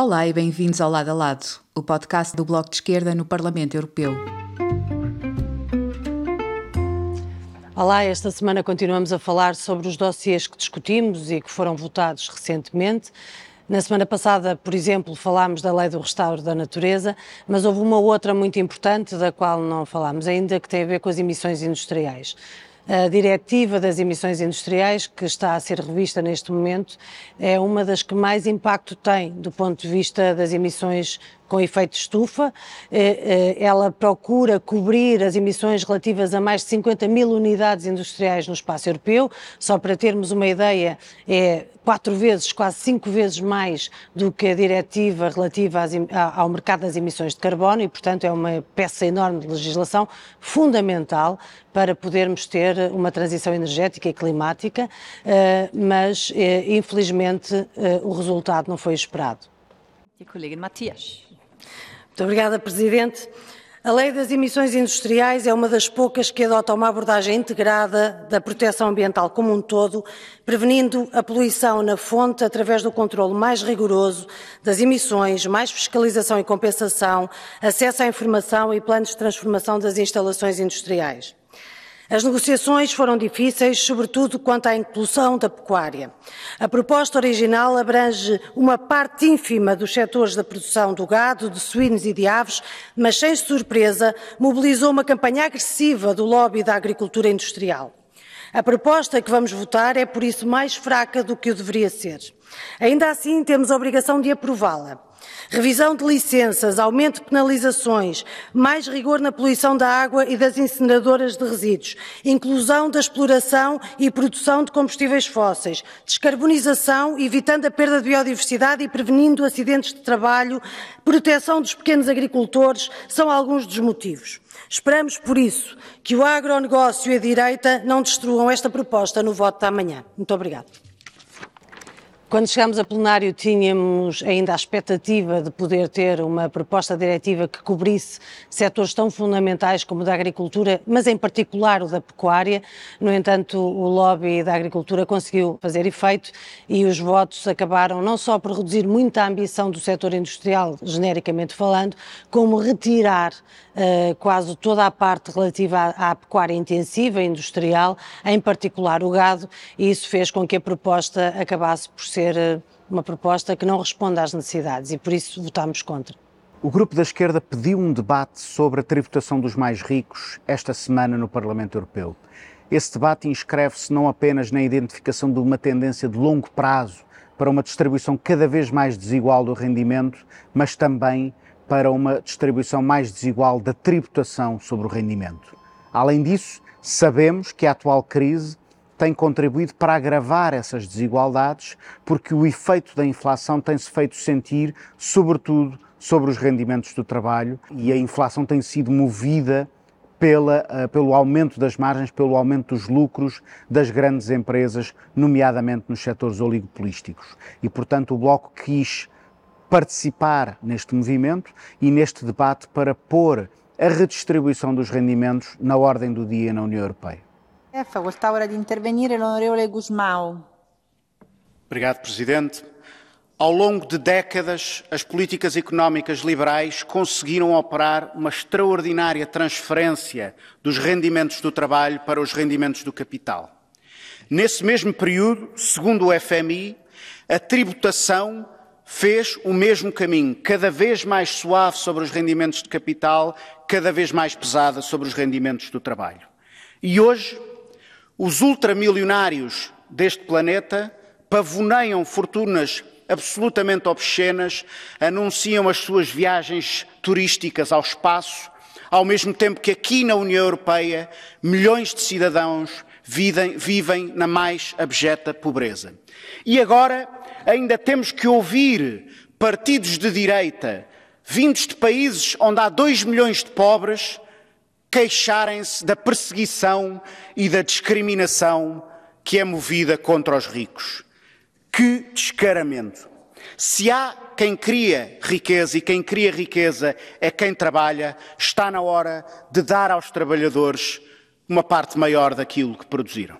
Olá e bem-vindos ao Lado a Lado, o podcast do Bloco de Esquerda no Parlamento Europeu. Olá, esta semana continuamos a falar sobre os dossiês que discutimos e que foram votados recentemente. Na semana passada, por exemplo, falámos da lei do restauro da natureza, mas houve uma outra muito importante da qual não falámos ainda, que tem a ver com as emissões industriais. A diretiva das emissões industriais, que está a ser revista neste momento, é uma das que mais impacto tem do ponto de vista das emissões com efeito de estufa. Eh, eh, ela procura cobrir as emissões relativas a mais de 50 mil unidades industriais no espaço europeu. Só para termos uma ideia, é quatro vezes, quase cinco vezes mais do que a diretiva relativa ao mercado das emissões de carbono e, portanto, é uma peça enorme de legislação fundamental para podermos ter uma transição energética e climática, eh, mas infelizmente o resultado não foi esperado. Die Kollegin Matthias. Muito obrigada, Presidente. A Lei das Emissões Industriais é uma das poucas que adota uma abordagem integrada da proteção ambiental como um todo, prevenindo a poluição na fonte através do controle mais rigoroso das emissões, mais fiscalização e compensação, acesso à informação e planos de transformação das instalações industriais. As negociações foram difíceis, sobretudo quanto à inclusão da pecuária. A proposta original abrange uma parte ínfima dos setores da produção do gado, de suínos e de aves, mas, sem surpresa, mobilizou uma campanha agressiva do lobby da agricultura industrial. A proposta que vamos votar é, por isso, mais fraca do que o deveria ser. Ainda assim, temos a obrigação de aprová-la. Revisão de licenças, aumento de penalizações, mais rigor na poluição da água e das incineradoras de resíduos, inclusão da exploração e produção de combustíveis fósseis, descarbonização, evitando a perda de biodiversidade e prevenindo acidentes de trabalho, proteção dos pequenos agricultores, são alguns dos motivos. Esperamos, por isso, que o agronegócio e a direita não destruam esta proposta no voto da manhã. Muito obrigada. Quando chegámos a plenário, tínhamos ainda a expectativa de poder ter uma proposta diretiva que cobrisse setores tão fundamentais como o da agricultura, mas em particular o da pecuária. No entanto, o lobby da agricultura conseguiu fazer efeito e os votos acabaram não só por reduzir muita ambição do setor industrial, genericamente falando, como retirar uh, quase toda a parte relativa à, à pecuária intensiva, industrial, em particular o gado, e isso fez com que a proposta acabasse por ser ser eh, uma proposta que não responde às necessidades e por isso votámos contra. O grupo da esquerda pediu um debate sobre a tributação dos mais ricos esta semana no Parlamento Europeu. Esse debate inscreve-se não apenas na identificação de uma tendência de longo prazo para uma distribuição cada vez mais desigual do rendimento, mas também para uma distribuição mais desigual da tributação sobre o rendimento. Além disso, sabemos que a atual crise tem contribuído para agravar essas desigualdades, porque o efeito da inflação tem-se feito sentir, sobretudo, sobre os rendimentos do trabalho e a inflação tem sido movida pela, uh, pelo aumento das margens, pelo aumento dos lucros das grandes empresas, nomeadamente nos setores oligopolísticos. E, portanto, o Bloco quis participar neste movimento e neste debate para pôr a redistribuição dos rendimentos na ordem do dia na União Europeia. É, facoltà ora di intervenire l'onorevole Gusmao. Obrigado, Presidente. Ao longo de décadas, as políticas económicas liberais conseguiram operar uma extraordinária transferência dos rendimentos do trabalho para os rendimentos do capital. Nesse mesmo período, segundo o FMI, a tributação fez o mesmo caminho, cada vez mais suave sobre os rendimentos de capital, cada vez mais pesada sobre os rendimentos do trabalho. E hoje, os ultramilionários deste planeta pavoneiam fortunas absolutamente obscenas, anunciam as suas viagens turísticas ao espaço, ao mesmo tempo que aqui na União Europeia milhões de cidadãos vivem, vivem na mais abjeta pobreza. E agora ainda temos que ouvir partidos de direita vindos de países onde há dois milhões de pobres queixarem-se da perseguição e da discriminação que é movida contra os ricos. Que descaramento! Se há quem cria riqueza e quem cria riqueza é quem trabalha, está na hora de dar aos trabalhadores uma parte maior daquilo que produziram.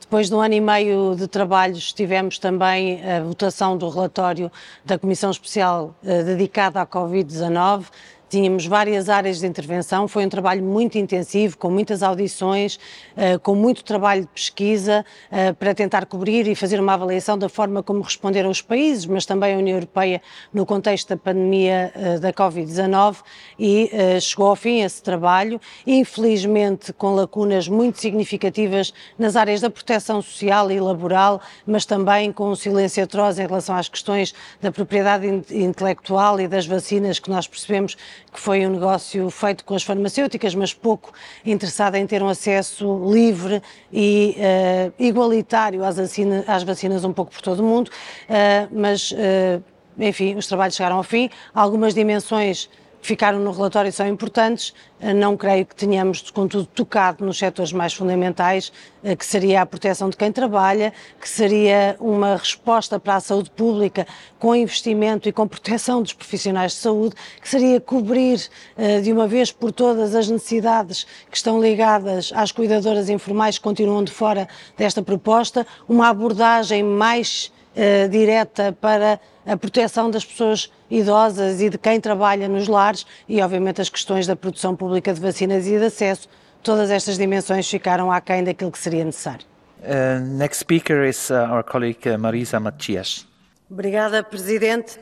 Depois de um ano e meio de trabalhos, tivemos também a votação do relatório da Comissão Especial eh, dedicada à Covid-19 Tínhamos várias áreas de intervenção, foi um trabalho muito intensivo, com muitas audições, eh, com muito trabalho de pesquisa eh, para tentar cobrir e fazer uma avaliação da forma como responderam os países, mas também a União Europeia no contexto da pandemia eh, da Covid-19 e chegou ao fim esse trabalho, infelizmente com lacunas muito significativas nas áreas da proteção social e laboral, mas também com um silêncio atroz em relação às questões da propriedade intelectual e das vacinas que nós percebemos que foi um negócio feito com as farmacêuticas, mas pouco interessado em ter um acesso livre e uh, igualitário às, às, vacinas um pouco por todo o mundo, uh, mas, uh, enfim, os trabalhos chegaram ao fim, algumas dimensões ficaram no relatório são importantes. Eh, não creio que tenhamos, contudo, tocado nos setores mais fundamentais, eh, que seria a proteção de quem trabalha, que seria uma resposta para a saúde pública com investimento e com proteção dos profissionais de saúde, que seria cobrir eh, de uma vez por todas as necessidades que estão ligadas às cuidadoras informais que continuam de fora desta proposta, uma abordagem mais uh, direta para a proteção das pessoas idosas e de quem trabalha nos lares e, obviamente, as questões da produção pública de vacinas e de acesso. Todas estas dimensões ficaram aquém daquilo que seria necessário. Uh, next speaker is uh, our colleague uh, Marisa Matias. Obrigada, Presidente.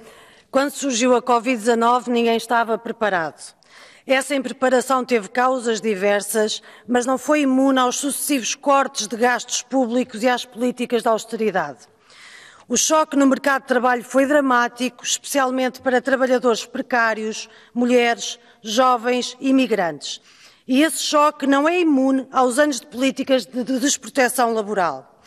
Quando surgiu a Covid-19, ninguém estava preparado. Essa impreparação teve causas diversas, mas não foi imune aos sucessivos cortes de gastos públicos e às políticas de austeridade. O choque no mercado de trabalho foi dramático, especialmente para trabalhadores precários, mulheres, jovens e imigrantes. E esse choque não é imune aos anos de políticas de desproteção laboral.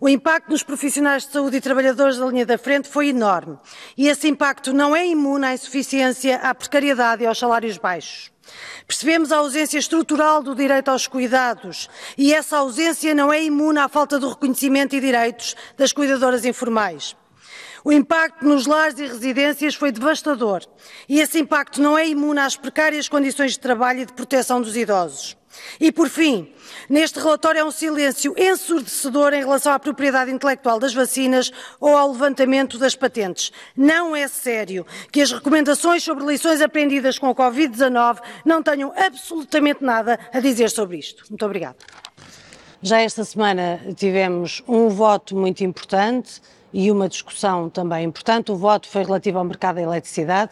O impacto nos profissionais de saúde e trabalhadores da linha da frente foi enorme. E esse impacto não é imune à insuficiência, à precariedade e aos salários baixos. Percebemos a ausência estrutural do direito aos cuidados e essa ausência não é imune à falta do reconhecimento e direitos das cuidadoras informais. O impacto nos lares e residências foi devastador e esse impacto não é imune às precárias condições de trabalho e de proteção dos idosos. E, por fim, neste relatório há um silêncio ensurdecedor em relação à propriedade intelectual das vacinas ou ao levantamento das patentes. Não é sério que as recomendações sobre lições aprendidas com a Covid-19 não tenham absolutamente nada a dizer sobre isto. Muito obrigada. Já esta semana tivemos um voto muito importante e uma discussão também importante. O voto foi relativo ao mercado da eletricidade.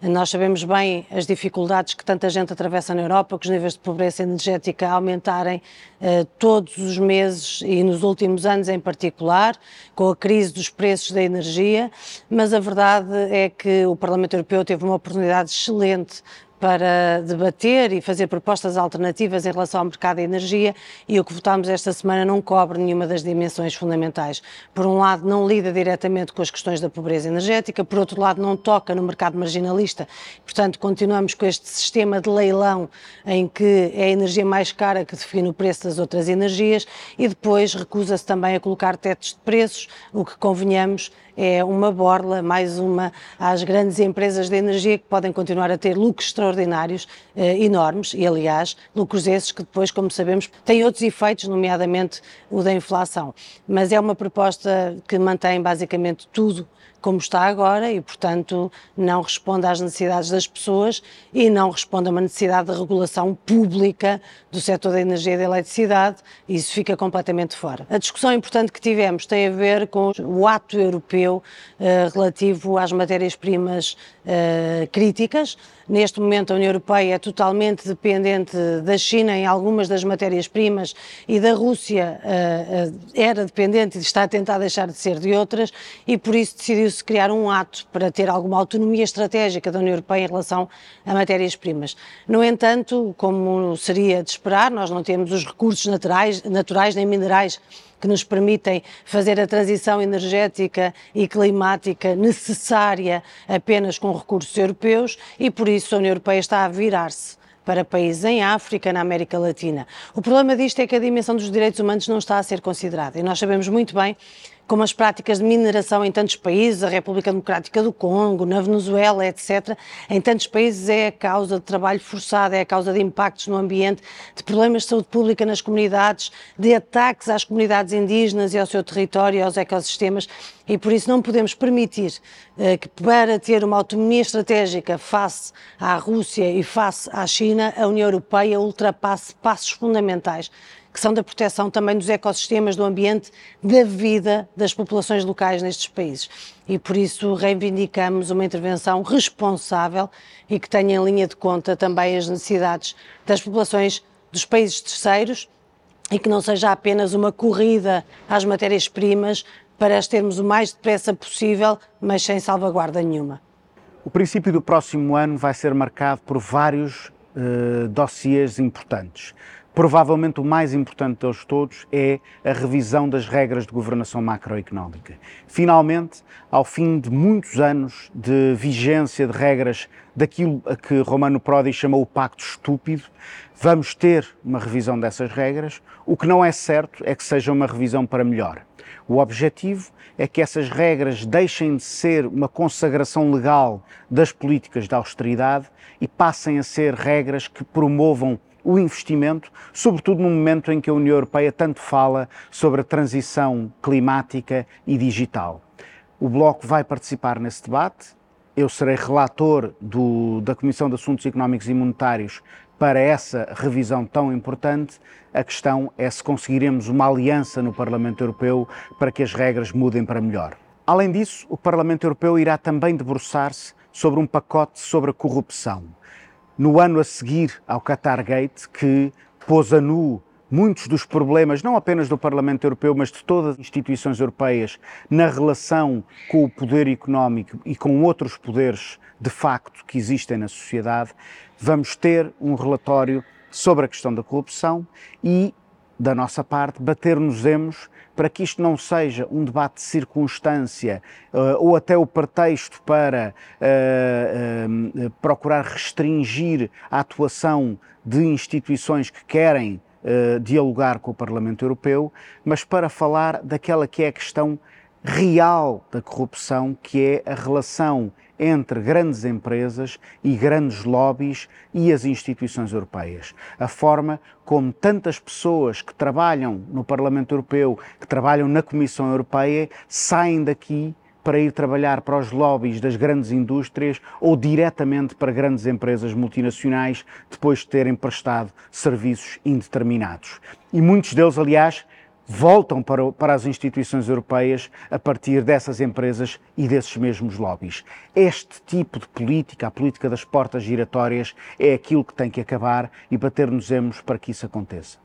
Nós sabemos bem as dificuldades que tanta gente atravessa na Europa, que os níveis de pobreza energética aumentarem eh, todos os meses e nos últimos anos em particular, com a crise dos preços da energia, mas a verdade é que o Parlamento Europeu teve uma oportunidade excelente para debater e fazer propostas alternativas em relação ao mercado da energia e o que votámos esta semana não cobre nenhuma das dimensões fundamentais. Por um lado, não lida diretamente com as questões da pobreza energética, por outro lado, não toca no mercado marginalista, portanto, continuamos com este sistema de leilão em que é a energia mais cara que define o preço das outras energias e depois recusa-se também a colocar tetos de preços, o que convenhamos é uma borla, mais uma às grandes empresas de energia que podem continuar a ter lucros extraordinários, eh, enormes, e aliás, lucros esses que depois, como sabemos, têm outros efeitos, nomeadamente o da inflação. Mas é uma proposta que mantém basicamente tudo como está agora e, portanto, não responde às necessidades das pessoas e não responde a uma necessidade de regulação pública do setor da energia e da eletricidade. Isso fica completamente fora. A discussão importante que tivemos tem a ver com o ato europeu uh, relativo às matérias-primas uh, críticas. Neste momento, a União Europeia é totalmente dependente da China em algumas das matérias-primas e da Rússia uh, era dependente e está a tentar deixar de ser de outras, e por isso decidiu-se criar um ato para ter alguma autonomia estratégica da União Europeia em relação a matérias-primas. No entanto, como seria de esperar, nós não temos os recursos naturais, naturais nem minerais que nos permitem fazer a transição energética e climática necessária apenas com recursos europeus e por isso a União Europeia está a virar-se para países em África, na América Latina. O problema disto é que a dimensão dos direitos humanos não está a ser considerada e nós sabemos muito bem como as práticas de mineração em tantos países, a República Democrática do Congo, na Venezuela, etc. Em tantos países é a causa de trabalho forçado, é a causa de impactos no ambiente, de problemas de saúde pública nas comunidades, de ataques às comunidades indígenas e ao seu território aos ecossistemas e por isso não podemos permitir eh, que para ter uma autonomia estratégica face à Rússia e face à China, a União Europeia ultrapasse passos fundamentais que são da proteção também dos ecossistemas, do ambiente, da vida das populações locais nestes países. E por isso reivindicamos uma intervenção responsável e que tenha em linha de conta também as necessidades das populações dos países terceiros e que não seja apenas uma corrida às matérias-primas para as termos o mais depressa possível, mas sem salvaguarda nenhuma. O princípio do próximo ano vai ser marcado por vários uh, dossiês importantes. Provavelmente o mais importante deles todos é a revisão das regras de governação macroeconómica. Finalmente, ao fim de muitos anos de vigência de regras daquilo a que Romano Prodi chamou o pacto estúpido, vamos ter uma revisão dessas regras. O que não é certo é que seja uma revisão para melhor. O objetivo é que essas regras deixem de ser uma consagração legal das políticas de austeridade e passem a ser regras que promovam o investimento, sobretudo no momento em que a União Europeia tanto fala sobre a transição climática e digital. O Bloco vai participar nesse debate. Eu serei relator do, da Comissão de Assuntos Económicos e Monetários para essa revisão tão importante. A questão é se conseguiremos uma aliança no Parlamento Europeu para que as regras mudem para melhor. Além disso, o Parlamento Europeu irá também debruçar-se sobre um pacote sobre a corrupção no ano a seguir ao Qatargate, que pôs a nu muitos dos problemas, não apenas do Parlamento Europeu, mas de todas as instituições europeias, na relação com o poder económico e com outros poderes de facto que existem na sociedade, vamos ter um relatório sobre a questão da corrupção e, da nossa parte, bater-nos-emos para que isto não seja um debate de circunstância uh, ou até o pretexto para uh, uh, procurar restringir a atuação de instituições que querem dialogar com o Parlamento Europeu, mas para falar daquela que é a questão real da corrupção, que é a relação entre grandes empresas e grandes lobbies e as instituições europeias. A forma como tantas pessoas que trabalham no Parlamento Europeu, que trabalham na Comissão Europeia, saem daqui para ir trabalhar para os lobbies das grandes indústrias ou diretamente para grandes empresas multinacionais depois de terem prestado serviços indeterminados. E muitos deles, aliás, voltam para, para as instituições europeias a partir dessas empresas e desses mesmos lobbies. Este tipo de política, a política das portas giratórias, é aquilo que tem que acabar e bater-nos-emos para que isso aconteça.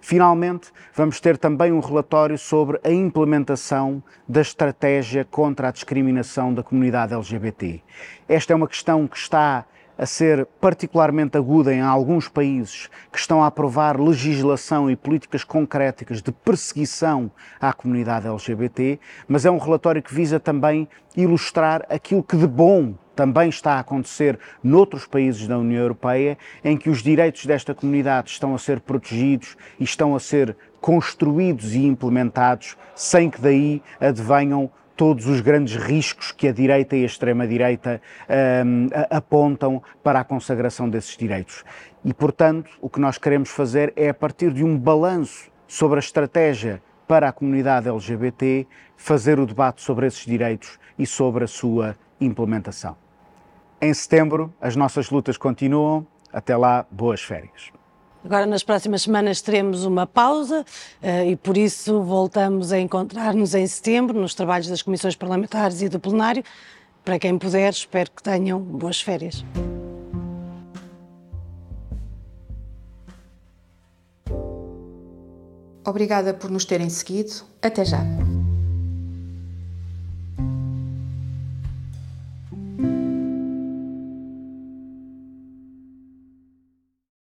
Finalmente, vamos ter também um relatório sobre a implementação da estratégia contra a discriminação da comunidade LGBT. Esta é uma questão que está a ser particularmente aguda em alguns países que estão a aprovar legislação e políticas concretas de perseguição à comunidade LGBT, mas é um relatório que visa também ilustrar aquilo que de bom também está a acontecer noutros países da União Europeia, em que os direitos desta comunidade estão a ser protegidos e estão a ser construídos e implementados sem que daí advenham todos os grandes riscos que a direita e a extrema-direita um, apontam para a consagração desses direitos. E, portanto, o que nós queremos fazer é, a partir de um balanço sobre a estratégia para a comunidade LGBT, fazer o debate sobre esses direitos e sobre a sua implementação. Em setembro, as nossas lutas continuam. Até lá, boas férias. Agora, nas próximas semanas, teremos uma pausa uh, e, por isso, voltamos a encontrar-nos em setembro nos trabalhos das comissões parlamentares e do plenário. Para quem puder, espero que tenham boas férias. Obrigada por nos terem seguido. Até já.